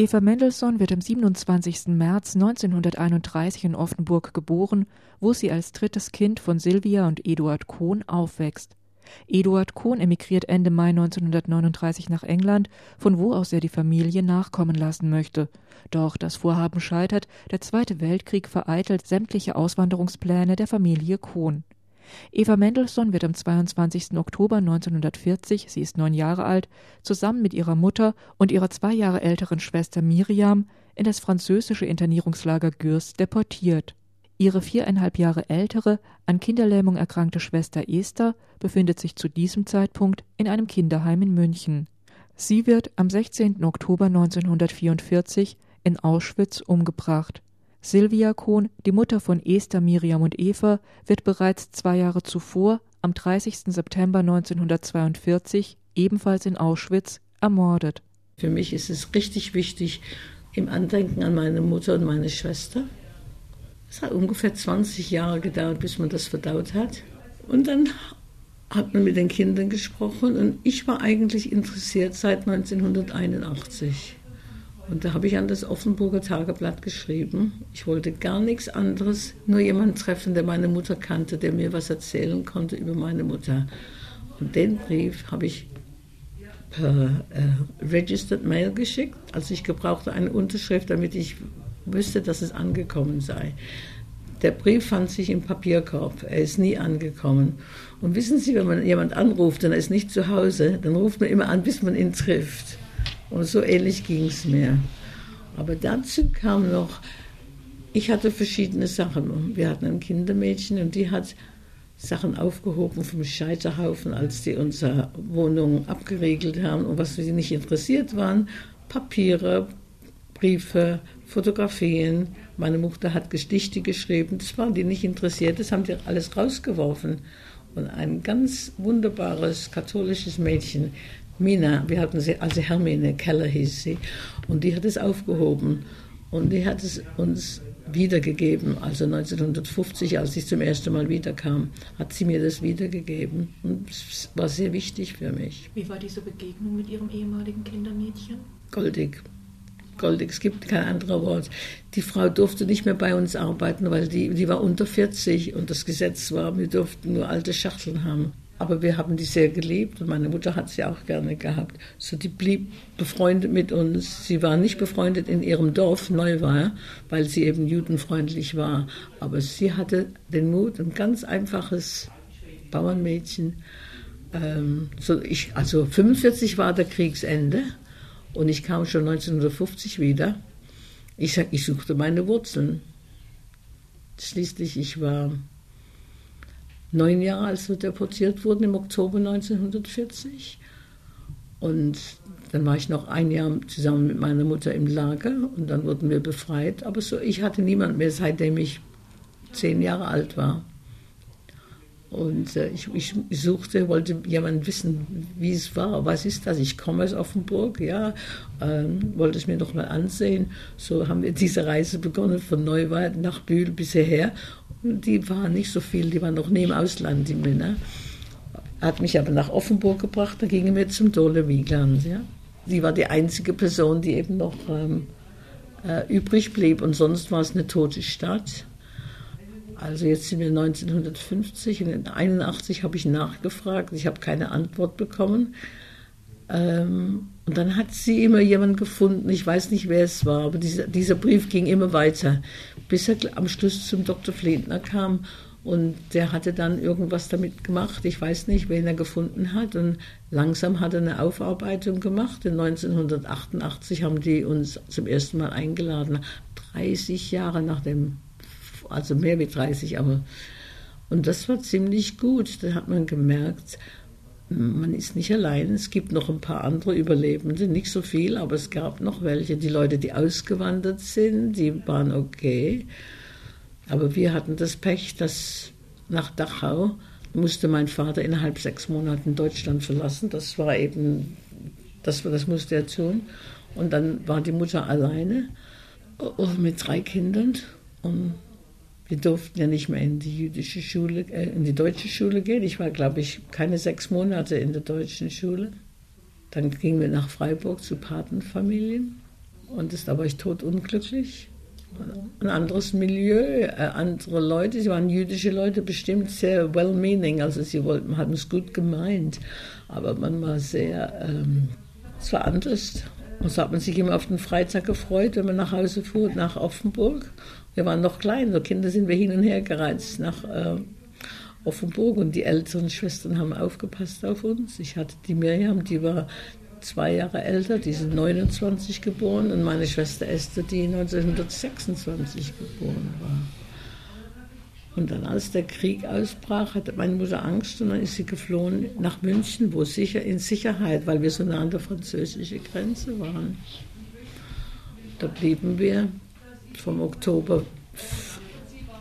Eva Mendelssohn wird am 27. März 1931 in Offenburg geboren, wo sie als drittes Kind von Silvia und Eduard Kohn aufwächst. Eduard Kohn emigriert Ende Mai 1939 nach England, von wo aus er die Familie nachkommen lassen möchte. Doch das Vorhaben scheitert, der Zweite Weltkrieg vereitelt sämtliche Auswanderungspläne der Familie Kohn. Eva Mendelssohn wird am 22. Oktober 1940, sie ist neun Jahre alt, zusammen mit ihrer Mutter und ihrer zwei Jahre älteren Schwester Miriam in das französische Internierungslager Gürs deportiert. Ihre viereinhalb Jahre ältere, an Kinderlähmung erkrankte Schwester Esther befindet sich zu diesem Zeitpunkt in einem Kinderheim in München. Sie wird am 16. Oktober 1944 in Auschwitz umgebracht. Silvia Kohn, die Mutter von Esther, Miriam und Eva, wird bereits zwei Jahre zuvor, am 30. September 1942, ebenfalls in Auschwitz, ermordet. Für mich ist es richtig wichtig, im Andenken an meine Mutter und meine Schwester. Es hat ungefähr 20 Jahre gedauert, bis man das verdaut hat. Und dann hat man mit den Kindern gesprochen und ich war eigentlich interessiert seit 1981. Und da habe ich an das Offenburger Tageblatt geschrieben. Ich wollte gar nichts anderes, nur jemanden treffen, der meine Mutter kannte, der mir was erzählen konnte über meine Mutter. Und den Brief habe ich per äh, Registered Mail geschickt. Also ich gebrauchte eine Unterschrift, damit ich wüsste, dass es angekommen sei. Der Brief fand sich im Papierkorb. Er ist nie angekommen. Und wissen Sie, wenn man jemand anruft und er ist nicht zu Hause, dann ruft man immer an, bis man ihn trifft. Und so ähnlich ging es mir. Aber dazu kam noch, ich hatte verschiedene Sachen. Wir hatten ein Kindermädchen und die hat Sachen aufgehoben vom Scheiterhaufen, als die unsere Wohnung abgeriegelt haben und was sie nicht interessiert waren. Papiere, Briefe, Fotografien. Meine Mutter hat Gedichte geschrieben, das waren die nicht interessiert, das haben die alles rausgeworfen. Und ein ganz wunderbares katholisches Mädchen, Mina, wir hatten sie, also Hermine Keller hieß sie, und die hat es aufgehoben und die hat es uns wiedergegeben. Also 1950, als ich zum ersten Mal wiederkam, hat sie mir das wiedergegeben und es war sehr wichtig für mich. Wie war diese Begegnung mit Ihrem ehemaligen Kindermädchen? Goldig. Goldig, es gibt kein anderes Wort. Die Frau durfte nicht mehr bei uns arbeiten, weil die, die war unter 40 und das Gesetz war, wir durften nur alte Schachteln haben. Aber wir haben die sehr geliebt und meine Mutter hat sie auch gerne gehabt. So, die blieb befreundet mit uns. Sie war nicht befreundet in ihrem Dorf, Neuweier, weil sie eben judenfreundlich war. Aber sie hatte den Mut, ein ganz einfaches Bauernmädchen. Ähm, so ich, also 45 war der Kriegsende und ich kam schon 1950 wieder. Ich, ich suchte meine Wurzeln. Schließlich, ich war neun Jahre, als wir deportiert wurden im Oktober 1940. Und dann war ich noch ein Jahr zusammen mit meiner Mutter im Lager und dann wurden wir befreit. Aber so, ich hatte niemand mehr, seitdem ich zehn Jahre alt war. Und äh, ich, ich, suchte, wollte jemand wissen, wie es war. Was ist das? Ich komme aus Offenburg, ja. Ähm, wollte es mir noch mal ansehen. So haben wir diese Reise begonnen von Neuwald nach Bühl bis hierher. Und die waren nicht so viel, die waren noch nie im Ausland, die Männer. Hat mich aber nach Offenburg gebracht, da gingen wir zum Dole Wiegland, ja. Die war die einzige Person, die eben noch ähm, äh, übrig blieb. Und sonst war es eine tote Stadt. Also jetzt sind wir 1950 und in 81 habe ich nachgefragt. Ich habe keine Antwort bekommen. Ähm, und dann hat sie immer jemanden gefunden, ich weiß nicht, wer es war, aber dieser, dieser Brief ging immer weiter, bis er am Schluss zum Dr. Flintner kam und der hatte dann irgendwas damit gemacht. Ich weiß nicht, wen er gefunden hat. Und langsam hat er eine Aufarbeitung gemacht. In 1988 haben die uns zum ersten Mal eingeladen. 30 Jahre nach dem also mehr wie 30, aber und das war ziemlich gut. Da hat man gemerkt, man ist nicht allein. Es gibt noch ein paar andere Überlebende, nicht so viel, aber es gab noch welche. Die Leute, die ausgewandert sind, die waren okay. Aber wir hatten das Pech, dass nach Dachau musste mein Vater innerhalb sechs Monaten Deutschland verlassen. Das war eben, das, das musste er tun. Und dann war die Mutter alleine oh, mit drei Kindern. Und wir durften ja nicht mehr in die jüdische Schule, äh, in die deutsche Schule gehen. Ich war, glaube ich, keine sechs Monate in der deutschen Schule. Dann gingen wir nach Freiburg zu Patenfamilien. Und da war ich totunglücklich. Ein anderes Milieu, äh, andere Leute, sie waren jüdische Leute, bestimmt sehr well-meaning, also sie wollten, hatten es gut gemeint, aber man war sehr, ähm, es war anders. Und so hat man sich immer auf den Freitag gefreut, wenn man nach Hause fuhr, nach Offenburg. Wir waren noch klein, so Kinder sind wir hin und her gereizt nach äh, Offenburg und die älteren Schwestern haben aufgepasst auf uns. Ich hatte die Miriam, die war zwei Jahre älter, die ist 29 geboren und meine Schwester Esther, die 1926 geboren war. Und dann, als der Krieg ausbrach, hatte meine Mutter Angst und dann ist sie geflohen nach München, wo sicher in Sicherheit, weil wir so nah an der französischen Grenze waren. Da blieben wir vom Oktober,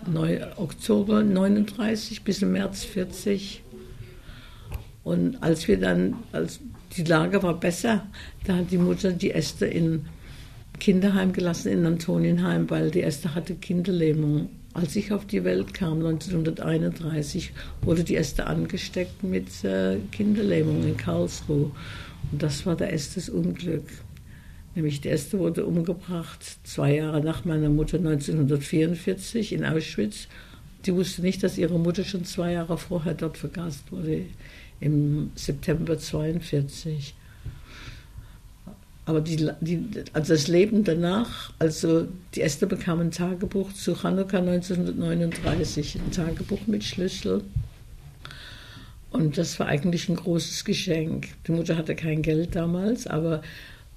9, Oktober 39 bis März 40. Und als wir dann, als die Lage war besser, da hat die Mutter die Esther in Kinderheim gelassen, in Antonienheim, weil die Esther hatte Kinderlähmung. Als ich auf die Welt kam, 1931, wurde die Esther angesteckt mit äh, Kinderlähmung in Karlsruhe. Und das war der Esthers Unglück. Nämlich die Esther wurde umgebracht zwei Jahre nach meiner Mutter 1944 in Auschwitz. Die wusste nicht, dass ihre Mutter schon zwei Jahre vorher dort vergast wurde, im September 1942. Aber die, die, also das Leben danach, also die Esther bekam ein Tagebuch zu Hanukkah 1939, ein Tagebuch mit Schlüssel. Und das war eigentlich ein großes Geschenk. Die Mutter hatte kein Geld damals, aber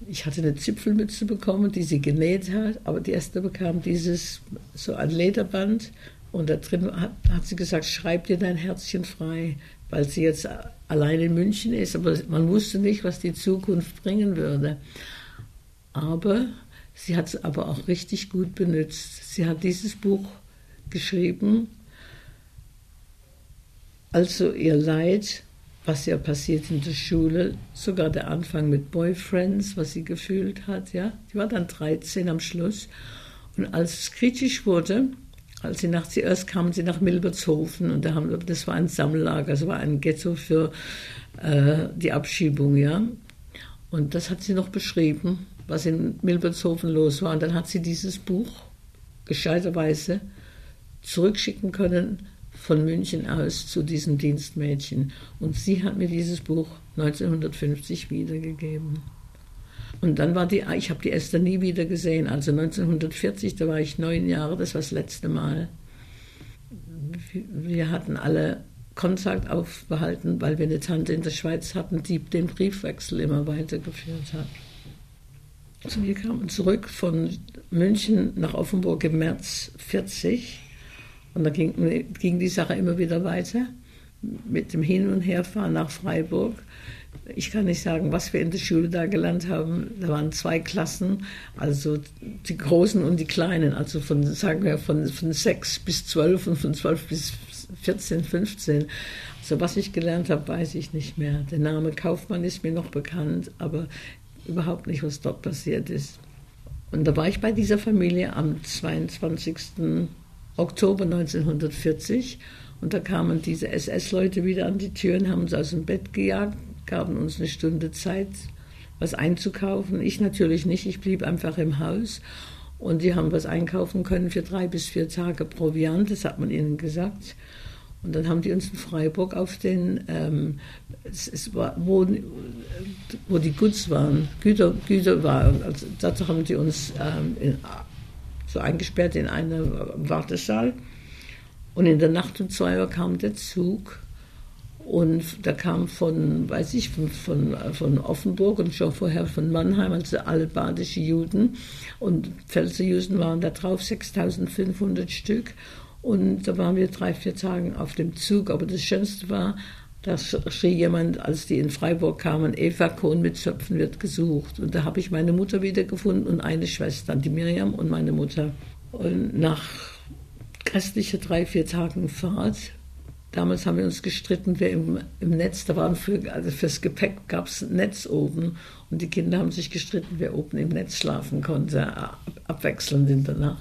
ich hatte eine Zipfelmütze bekommen, die sie genäht hat. Aber die Esther bekam dieses, so ein Lederband. Und da drin hat, hat sie gesagt, schreib dir dein Herzchen frei, weil sie jetzt allein in München ist, aber man wusste nicht, was die Zukunft bringen würde. Aber sie hat es aber auch richtig gut benutzt. Sie hat dieses Buch geschrieben, also ihr Leid, was ja passiert in der Schule, sogar der Anfang mit Boyfriends, was sie gefühlt hat, ja. Die war dann 13 am Schluss. Und als es kritisch wurde, als sie nach, zuerst kamen sie nach Milbertshofen und da haben, das war ein Sammellager, das war ein Ghetto für äh, die Abschiebung, ja. Und das hat sie noch beschrieben, was in Milbertshofen los war. Und dann hat sie dieses Buch gescheiterweise zurückschicken können von München aus zu diesem Dienstmädchen. Und sie hat mir dieses Buch 1950 wiedergegeben. Und dann war die, ich habe die Esther nie wieder gesehen. Also 1940, da war ich neun Jahre, das war das letzte Mal. Wir hatten alle Kontakt aufbehalten, weil wir eine Tante in der Schweiz hatten, die den Briefwechsel immer weitergeführt hat. Also wir kamen zurück von München nach Offenburg im März 40 und da ging, ging die Sache immer wieder weiter mit dem Hin- und Herfahren nach Freiburg ich kann nicht sagen, was wir in der Schule da gelernt haben. Da waren zwei Klassen, also die Großen und die Kleinen, also von, sagen wir, von, von 6 bis 12 und von 12 bis 14, 15. Also was ich gelernt habe, weiß ich nicht mehr. Der Name Kaufmann ist mir noch bekannt, aber überhaupt nicht, was dort passiert ist. Und da war ich bei dieser Familie am 22. Oktober 1940 und da kamen diese SS-Leute wieder an die Tür und haben uns aus dem Bett gejagt gaben uns eine Stunde Zeit, was einzukaufen. Ich natürlich nicht, ich blieb einfach im Haus. Und die haben was einkaufen können für drei bis vier Tage Proviant, das hat man ihnen gesagt. Und dann haben die uns in Freiburg auf den, ähm, es, es war, wo, wo die Guts waren, Güter, Güter waren, also dazu haben die uns ähm, in, so eingesperrt in einen Wartesaal. Und in der Nacht um zwei Uhr kam der Zug und da kam von, weiß ich, von, von, von Offenburg und schon vorher von Mannheim, also alle badische Juden und Pfälzer Juden waren da drauf, 6500 Stück. Und da waren wir drei, vier Tage auf dem Zug. Aber das Schönste war, da schrie jemand, als die in Freiburg kamen, Eva Kohn mit Zöpfen wird gesucht. Und da habe ich meine Mutter wiedergefunden und eine Schwester, die Miriam und meine Mutter. Und nach restlicher drei, vier Tagen Fahrt Damals haben wir uns gestritten, wer im, im Netz, da waren für, also fürs Gepäck gab es ein Netz oben und die Kinder haben sich gestritten, wer oben im Netz schlafen konnte, ab, abwechselnd hinterher.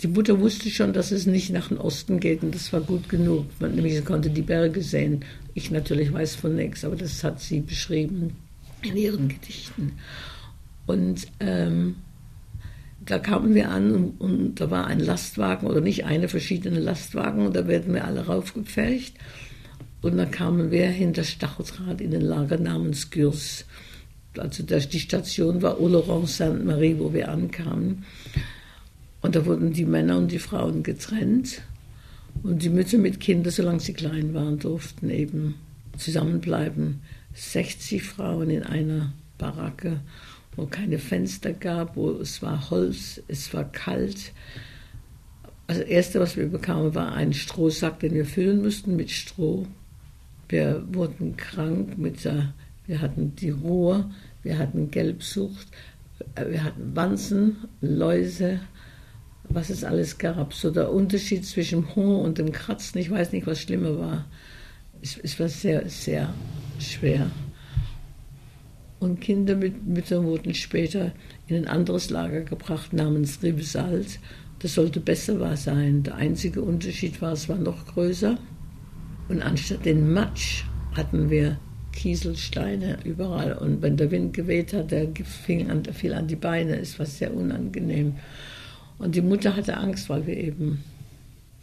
Die Mutter wusste schon, dass es nicht nach dem Osten geht und das war gut genug. Man, nämlich sie konnte die Berge sehen. Ich natürlich weiß von nichts, aber das hat sie beschrieben in ihren Gedichten. Und ähm, da kamen wir an und, und, da war ein Lastwagen oder nicht eine, verschiedene Lastwagen und da werden wir alle raufgepfercht. Und dann kamen wir hinter Stacheldraht in ein Lager namens Gürs. Also die Station war Oloron-Sainte-Marie, wo wir ankamen. Und da wurden die Männer und die Frauen getrennt. Und die Mütter mit Kindern, solange sie klein waren, durften eben zusammenbleiben. 60 Frauen in einer Baracke wo keine Fenster gab, wo es war Holz, es war kalt. Also das Erste, was wir bekamen, war ein Strohsack, den wir füllen mussten mit Stroh. Wir wurden krank mit der, wir hatten die Ruhr, wir hatten Gelbsucht, wir hatten Wanzen, Läuse, was es alles gab. So der Unterschied zwischen Hunger und dem Kratzen, ich weiß nicht, was schlimmer war. Es, es war sehr, sehr schwer. Und Kinder mit Müttern wurden später in ein anderes Lager gebracht namens Ribesalt. Das sollte besser sein. Der einzige Unterschied war, es war noch größer. Und anstatt den Matsch hatten wir Kieselsteine überall. Und wenn der Wind geweht hat, der fing an, fiel an die Beine. Es war sehr unangenehm. Und die Mutter hatte Angst, weil wir eben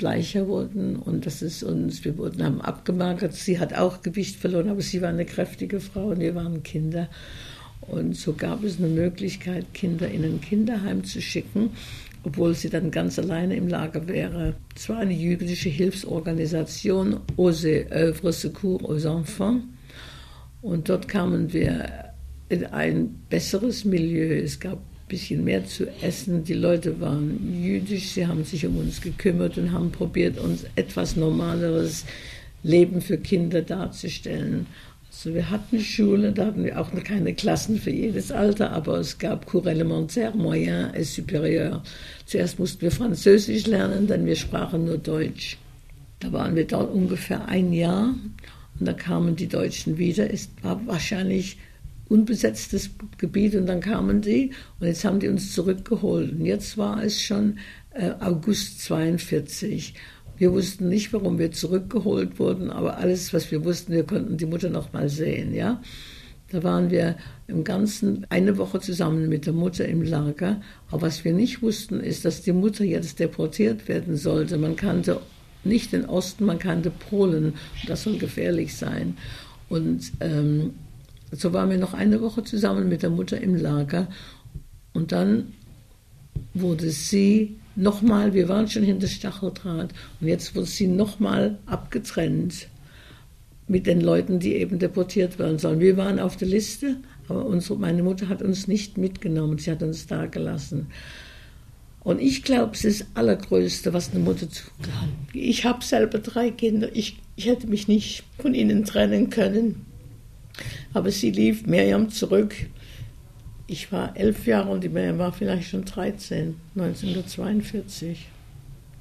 bleicher wurden und das ist uns, wir wurden, haben abgemagert. Sie hat auch Gewicht verloren, aber sie war eine kräftige Frau und wir waren Kinder. Und so gab es eine Möglichkeit, Kinder in ein Kinderheim zu schicken, obwohl sie dann ganz alleine im Lager wäre. Es war eine jüdische Hilfsorganisation, Ose Oeuvre Secours aux Enfants. Und dort kamen wir in ein besseres Milieu. Es gab bisschen mehr zu essen. Die Leute waren jüdisch, sie haben sich um uns gekümmert und haben probiert, uns etwas normaleres Leben für Kinder darzustellen. Also wir hatten Schule, da hatten wir auch keine Klassen für jedes Alter, aber es gab Cours élémentaire, moyen et supérieur. Zuerst mussten wir Französisch lernen, dann wir sprachen nur Deutsch. Da waren wir dort ungefähr ein Jahr und da kamen die Deutschen wieder. Es war wahrscheinlich unbesetztes Gebiet und dann kamen die und jetzt haben die uns zurückgeholt. Und jetzt war es schon äh, August 42. Wir wussten nicht, warum wir zurückgeholt wurden, aber alles, was wir wussten, wir konnten die Mutter noch mal sehen, ja. Da waren wir im Ganzen eine Woche zusammen mit der Mutter im Lager. Aber was wir nicht wussten, ist, dass die Mutter jetzt deportiert werden sollte. Man kannte nicht den Osten, man kannte Polen. Das soll gefährlich sein. Und ähm, so waren wir noch eine Woche zusammen mit der Mutter im Lager und dann wurde sie nochmal, wir waren schon hinter Stacheldraht und jetzt wurde sie nochmal abgetrennt mit den Leuten, die eben deportiert werden sollen. Wir waren auf der Liste, aber unsere, meine Mutter hat uns nicht mitgenommen, sie hat uns da gelassen. Und ich glaube, es ist das Allergrößte, was eine Mutter tun kann. Ich habe selber drei Kinder, ich, ich hätte mich nicht von ihnen trennen können. Aber sie lief Miriam zurück. Ich war elf Jahre und die Miriam war vielleicht schon 13, 1942.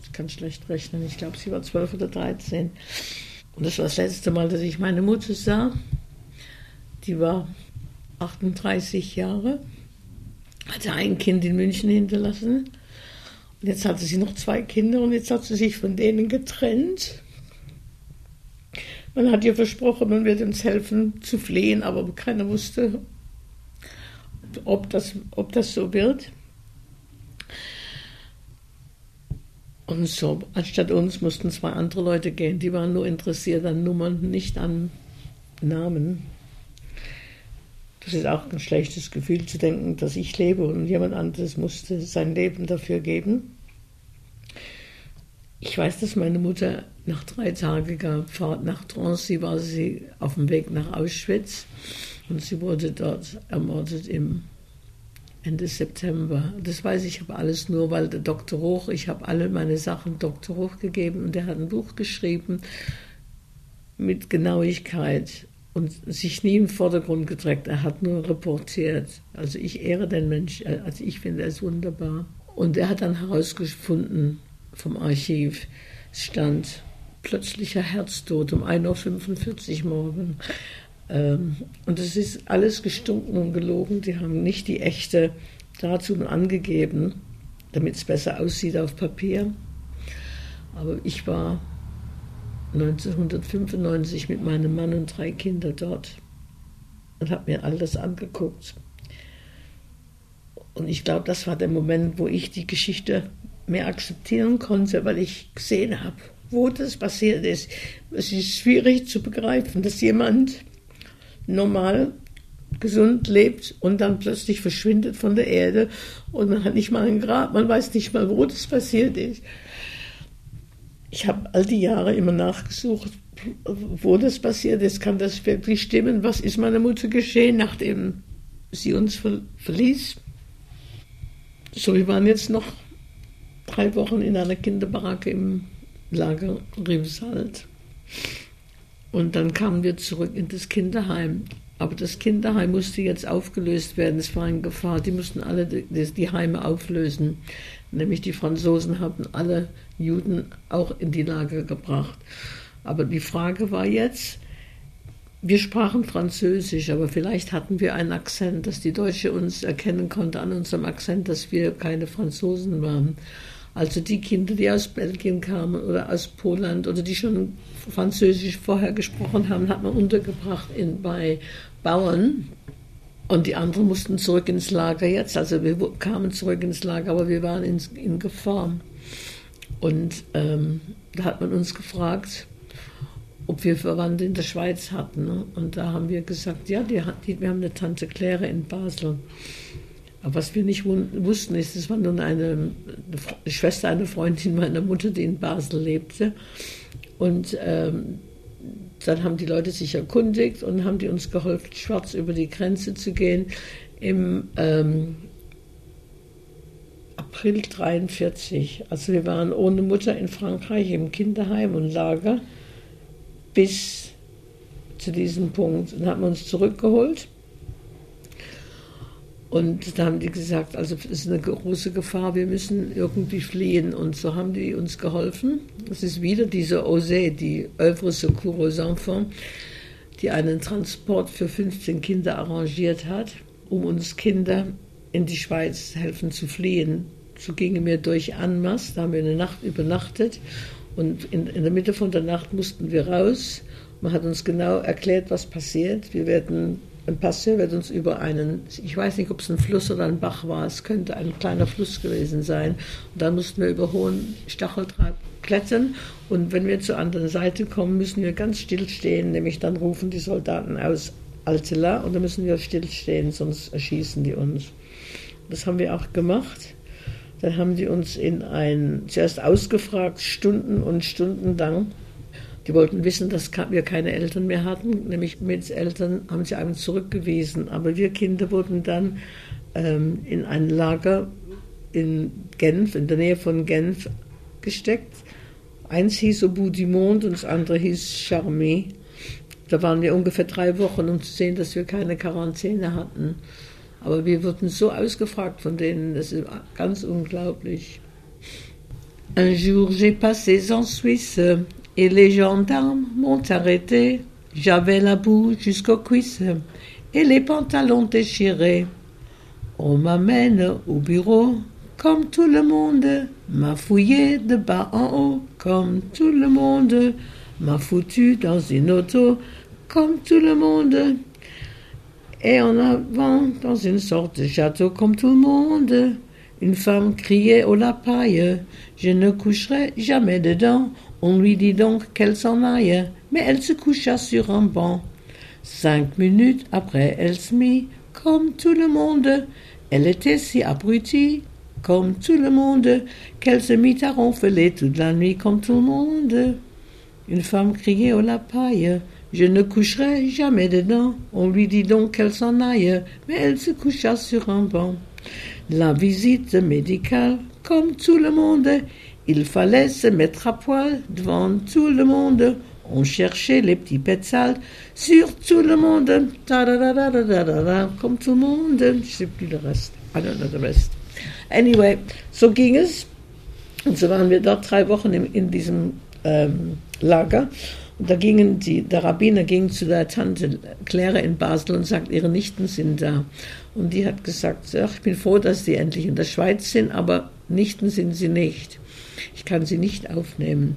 Ich kann schlecht rechnen. Ich glaube, sie war zwölf oder 13. Und das war das letzte Mal, dass ich meine Mutter sah. Die war 38 Jahre, hatte ein Kind in München hinterlassen. Und jetzt hatte sie noch zwei Kinder und jetzt hat sie sich von denen getrennt. Man hat ihr versprochen, man wird uns helfen zu fliehen, aber keiner wusste, ob das, ob das so wird. Und so, anstatt uns mussten zwei andere Leute gehen, die waren nur interessiert an Nummern, nicht an Namen. Das ist auch ein schlechtes Gefühl zu denken, dass ich lebe und jemand anderes musste sein Leben dafür geben. Ich weiß, dass meine Mutter nach drei Tagen gab Fahrt nach Drancy, war sie auf dem Weg nach Auschwitz und sie wurde dort ermordet im Ende September. Das weiß ich aber alles nur, weil der Dr. Hoch, ich habe alle meine Sachen Dr. Hoch gegeben und der hat ein Buch geschrieben mit Genauigkeit und sich nie im Vordergrund gedrängt. Er hat nur reportiert. Also ich ehre den Mensch, also ich finde es wunderbar. Und er hat dann herausgefunden, vom Archiv stand plötzlicher Herztod um 1.45 Uhr morgen. Ähm, und es ist alles gestunken und gelogen. Die haben nicht die echte Datum angegeben, damit es besser aussieht auf Papier. Aber ich war 1995 mit meinem Mann und drei Kindern dort und habe mir all das angeguckt. Und ich glaube, das war der Moment, wo ich die Geschichte mehr akzeptieren konnte, weil ich gesehen habe, wo das passiert ist. Es ist schwierig zu begreifen, dass jemand normal gesund lebt und dann plötzlich verschwindet von der Erde und man hat nicht mal ein Grab, man weiß nicht mal, wo das passiert ist. Ich habe all die Jahre immer nachgesucht, wo das passiert ist. Kann das wirklich stimmen? Was ist meiner Mutter geschehen, nachdem sie uns verließ? So, wir waren jetzt noch drei Wochen in einer Kinderbaracke im Lager Rimsald. Und dann kamen wir zurück in das Kinderheim. Aber das Kinderheim musste jetzt aufgelöst werden. Es war in Gefahr. Die mussten alle die, die Heime auflösen. Nämlich die Franzosen haben alle Juden auch in die Lager gebracht. Aber die Frage war jetzt, wir sprachen Französisch, aber vielleicht hatten wir einen Akzent, dass die Deutsche uns erkennen konnte an unserem Akzent, dass wir keine Franzosen waren. Also die Kinder, die aus Belgien kamen oder aus Polen oder die schon Französisch vorher gesprochen haben, hat man untergebracht in, bei Bauern. Und die anderen mussten zurück ins Lager jetzt. Also wir kamen zurück ins Lager, aber wir waren in, in Gefahr. Und ähm, da hat man uns gefragt, ob wir Verwandte in der Schweiz hatten. Ne? Und da haben wir gesagt, ja, die, die, wir haben eine Tante Claire in Basel. Aber was wir nicht wussten, ist, es war nun eine, eine Schwester, eine Freundin meiner Mutter, die in Basel lebte. Und ähm, dann haben die Leute sich erkundigt und haben die uns geholfen, schwarz über die Grenze zu gehen. Im ähm, April 1943. Also wir waren ohne Mutter in Frankreich im Kinderheim und Lager bis zu diesem Punkt und haben uns zurückgeholt. Und da haben die gesagt, also es ist eine große Gefahr, wir müssen irgendwie fliehen. Und so haben die uns geholfen. Das ist wieder diese OSE, die Œuvre Secours aux Enfants, die einen Transport für 15 Kinder arrangiert hat, um uns Kinder in die Schweiz helfen zu fliehen. So gingen wir durch Anmas, da haben wir eine Nacht übernachtet und in, in der Mitte von der Nacht mussten wir raus. Man hat uns genau erklärt, was passiert. Wir werden ein Passeur wird uns über einen, ich weiß nicht, ob es ein Fluss oder ein Bach war, es könnte ein kleiner Fluss gewesen sein. Und dann mussten wir über hohen Stacheldraht klettern. Und wenn wir zur anderen Seite kommen, müssen wir ganz still stehen, nämlich dann rufen die Soldaten aus Altela und dann müssen wir still stehen, sonst erschießen die uns. Das haben wir auch gemacht. Dann haben die uns in ein, zuerst ausgefragt, Stunden und Stunden lang. Die wollten wissen, dass wir keine Eltern mehr hatten, nämlich mit Eltern haben sie einen zurückgewiesen. Aber wir Kinder wurden dann ähm, in ein Lager in Genf, in der Nähe von Genf, gesteckt. Eins hieß Au du monde und das andere hieß Charmé. Da waren wir ungefähr drei Wochen, um zu sehen, dass wir keine Quarantäne hatten. Aber wir wurden so ausgefragt von denen, das ist ganz unglaublich. Un jour j'ai passé en Suisse et les gendarmes m'ont arrêté. J'avais la boue jusqu'aux cuisses et les pantalons déchirés. On m'amène au bureau comme tout le monde, m'a fouillé de bas en haut comme tout le monde, m'a foutu dans une auto comme tout le monde et en avant dans une sorte de château comme tout le monde. Une femme criait au la paille, je ne coucherai jamais dedans. On lui dit donc qu'elle s'en aille, mais elle se coucha sur un banc. Cinq minutes après, elle se mit comme tout le monde. Elle était si abrutie, comme tout le monde, qu'elle se mit à ronfler toute la nuit comme tout le monde. Une femme criait au paille, je ne coucherai jamais dedans. On lui dit donc qu'elle s'en aille, mais elle se coucha sur un banc. La visite médicale, comme tout le monde, il fallait se mettre à poil devant tout le monde. On cherchait les petits pets sales sur tout le monde. Comme tout le monde. Je ne sais plus le reste. I don't know the rest. Anyway, so ging es. Und so waren wir dort drei Wochen in, in diesem ähm, Lager. Und da gingen die, der Rabbiner ging zu der Tante Claire in Basel und sagt, ihre Nichten sind da. Und die hat gesagt, ach, ich bin froh, dass sie endlich in der Schweiz sind, aber Nichten sind sie nicht. Ich kann sie nicht aufnehmen.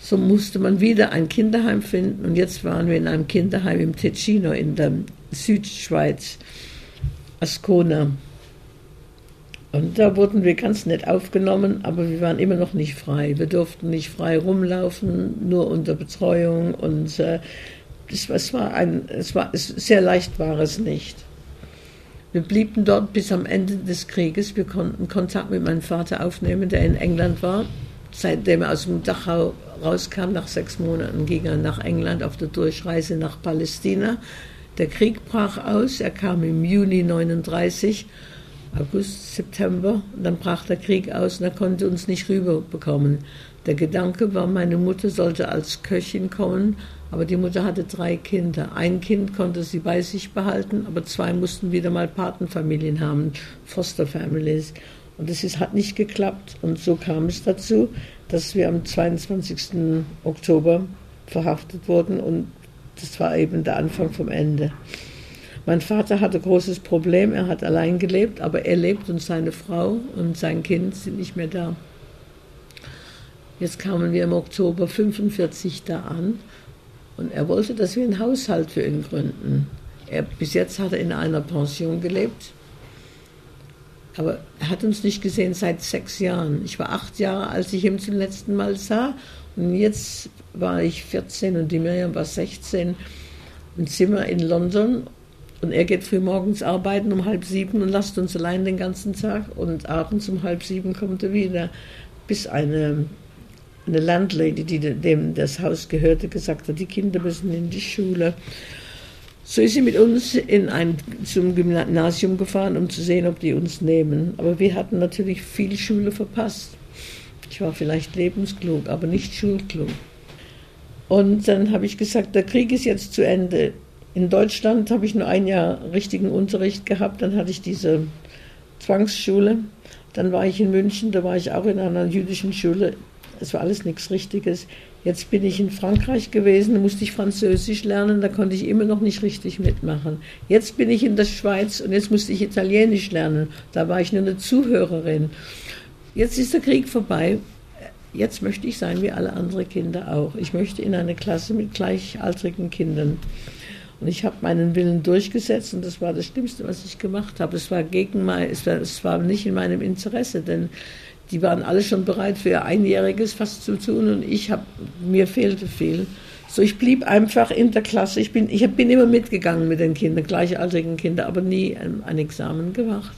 So musste man wieder ein Kinderheim finden und jetzt waren wir in einem Kinderheim im Ticino in der Südschweiz, Ascona. Und da wurden wir ganz nett aufgenommen, aber wir waren immer noch nicht frei. Wir durften nicht frei rumlaufen, nur unter Betreuung. Und äh, es, es, war ein, es war sehr leicht war es nicht. Wir blieben dort bis am Ende des Krieges. Wir konnten Kontakt mit meinem Vater aufnehmen, der in England war. Seitdem er aus dem Dachau rauskam, nach sechs Monaten ging er nach England auf der Durchreise nach Palästina. Der Krieg brach aus. Er kam im Juni 1939 August, September. Und dann brach der Krieg aus und er konnte uns nicht rüberbekommen. Der Gedanke war, meine Mutter sollte als Köchin kommen, aber die Mutter hatte drei Kinder. Ein Kind konnte sie bei sich behalten, aber zwei mussten wieder mal Patenfamilien haben, Foster Families. Und ist, hat nicht geklappt. Und so kam es dazu, dass wir am 22. Oktober verhaftet wurden und das war eben der Anfang vom Ende. Mein Vater hatte großes Problem, er hat allein gelebt, aber er lebt und seine Frau und sein Kind sind nicht mehr da. Jetzt kamen wir im Oktober 45 da an und er wollte, dass wir einen Haushalt für ihn gründen. Er, bis jetzt hat er in einer Pension gelebt, aber er hat uns nicht gesehen seit sechs Jahren. Ich war acht Jahre, als ich ihn zum letzten Mal sah und jetzt war ich 14 und die Miriam war 16 im Zimmer in London und er geht früh morgens arbeiten um halb sieben und lasst uns allein den ganzen Tag. Und abends um halb sieben kommt er wieder. Bis eine, eine Landlady, die dem das Haus gehörte, gesagt hat, die Kinder müssen in die Schule. So ist sie mit uns in ein, zum Gymnasium gefahren, um zu sehen, ob die uns nehmen. Aber wir hatten natürlich viel Schule verpasst. Ich war vielleicht lebensklug, aber nicht schulklug. Und dann habe ich gesagt, der Krieg ist jetzt zu Ende. In Deutschland habe ich nur ein Jahr richtigen Unterricht gehabt, dann hatte ich diese Zwangsschule. Dann war ich in München, da war ich auch in einer jüdischen Schule. Es war alles nichts Richtiges. Jetzt bin ich in Frankreich gewesen, musste ich Französisch lernen, da konnte ich immer noch nicht richtig mitmachen. Jetzt bin ich in der Schweiz und jetzt musste ich Italienisch lernen, da war ich nur eine Zuhörerin. Jetzt ist der Krieg vorbei. Jetzt möchte ich sein wie alle anderen Kinder auch. Ich möchte in eine Klasse mit gleichaltrigen Kindern. Und ich habe meinen Willen durchgesetzt und das war das Schlimmste, was ich gemacht habe. Es war gegen mein, es war, es war nicht in meinem Interesse, denn die waren alle schon bereit für ihr Einjähriges fast zu tun und ich habe, mir fehlte viel. So, ich blieb einfach in der Klasse. Ich bin, ich bin immer mitgegangen mit den Kindern, gleichaltrigen Kindern, aber nie ein, ein Examen gemacht.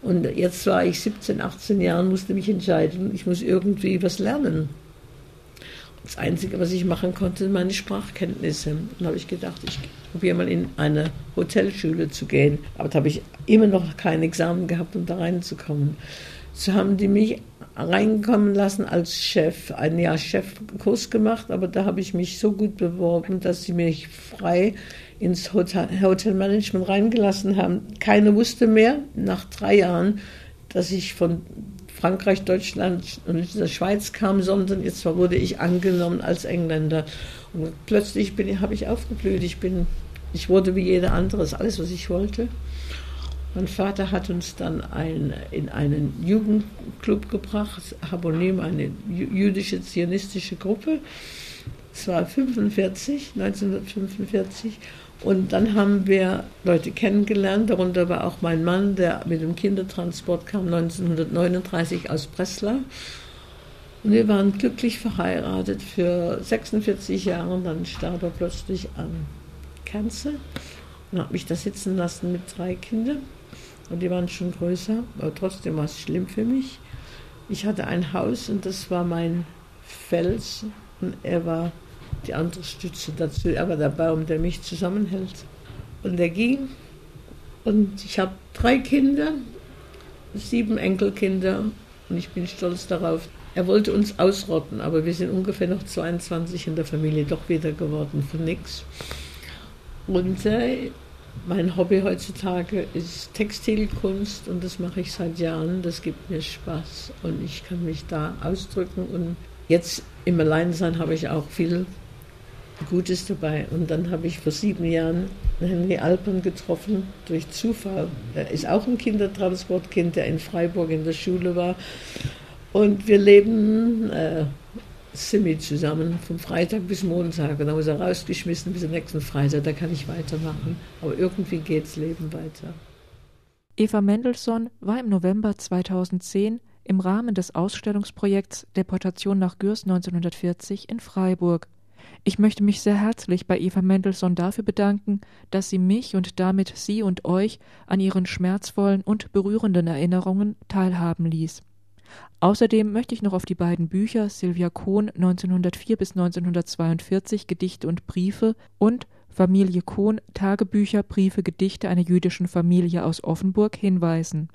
Und jetzt war ich 17, 18 Jahre, musste mich entscheiden, ich muss irgendwie was lernen. Das Einzige, was ich machen konnte, meine Sprachkenntnisse. Und dann habe ich gedacht, ich probiere mal in eine Hotelschule zu gehen. Aber da habe ich immer noch kein Examen gehabt, um da reinzukommen. So haben die mich reinkommen lassen als Chef, ein Jahr Chefkurs gemacht, aber da habe ich mich so gut beworben, dass sie mich frei ins Hotel, Hotelmanagement reingelassen haben. Keiner wusste mehr, nach drei Jahren, dass ich von Frankreich, Deutschland und der Schweiz kam, sondern jetzt wurde ich angenommen als Engländer. Und plötzlich habe ich aufgeblüht. Ich, bin, ich wurde wie jeder andere, alles, was ich wollte. Mein Vater hat uns dann ein, in einen Jugendclub gebracht, Habonim, eine jüdische zionistische Gruppe. Es war 45, 1945. Und dann haben wir Leute kennengelernt, darunter war auch mein Mann, der mit dem Kindertransport kam 1939 aus Breslau. Und wir waren glücklich verheiratet für 46 Jahre und dann starb er plötzlich an Cancer und hat mich da sitzen lassen mit drei Kindern. Und die waren schon größer, aber trotzdem war es schlimm für mich. Ich hatte ein Haus und das war mein Fels und er war die andere Stütze dazu. Er war der Baum, der mich zusammenhält. Und er ging und ich habe drei Kinder, sieben Enkelkinder und ich bin stolz darauf. Er wollte uns ausrotten, aber wir sind ungefähr noch 22 in der Familie doch wieder geworden, von nichts. Und äh, mein Hobby heutzutage ist Textilkunst und das mache ich seit Jahren. Das gibt mir Spaß und ich kann mich da ausdrücken. Und jetzt im Alleinsein habe ich auch viel Gutes dabei. Und dann habe ich vor sieben Jahren Henry Alpern getroffen, durch Zufall. Er ist auch ein Kindertransportkind, der in Freiburg in der Schule war. Und wir leben äh, semi zusammen, vom Freitag bis Montag. Und dann ist er rausgeschmissen bis zum nächsten Freitag, da kann ich weitermachen. Aber irgendwie geht das Leben weiter. Eva Mendelssohn war im November 2010 im Rahmen des Ausstellungsprojekts Deportation nach Gürs 1940 in Freiburg. Ich möchte mich sehr herzlich bei Eva Mendelssohn dafür bedanken, dass sie mich und damit Sie und euch an ihren schmerzvollen und berührenden Erinnerungen teilhaben ließ. Außerdem möchte ich noch auf die beiden Bücher Sylvia Kohn 1904 bis 1942 Gedichte und Briefe und Familie Kohn Tagebücher, Briefe, Gedichte einer jüdischen Familie aus Offenburg hinweisen.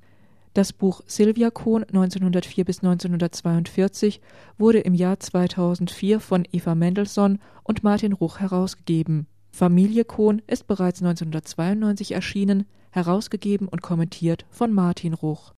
Das Buch Sylvia Kohn 1904 bis 1942 wurde im Jahr 2004 von Eva Mendelssohn und Martin Ruch herausgegeben. Familie Kohn ist bereits 1992 erschienen, herausgegeben und kommentiert von Martin Ruch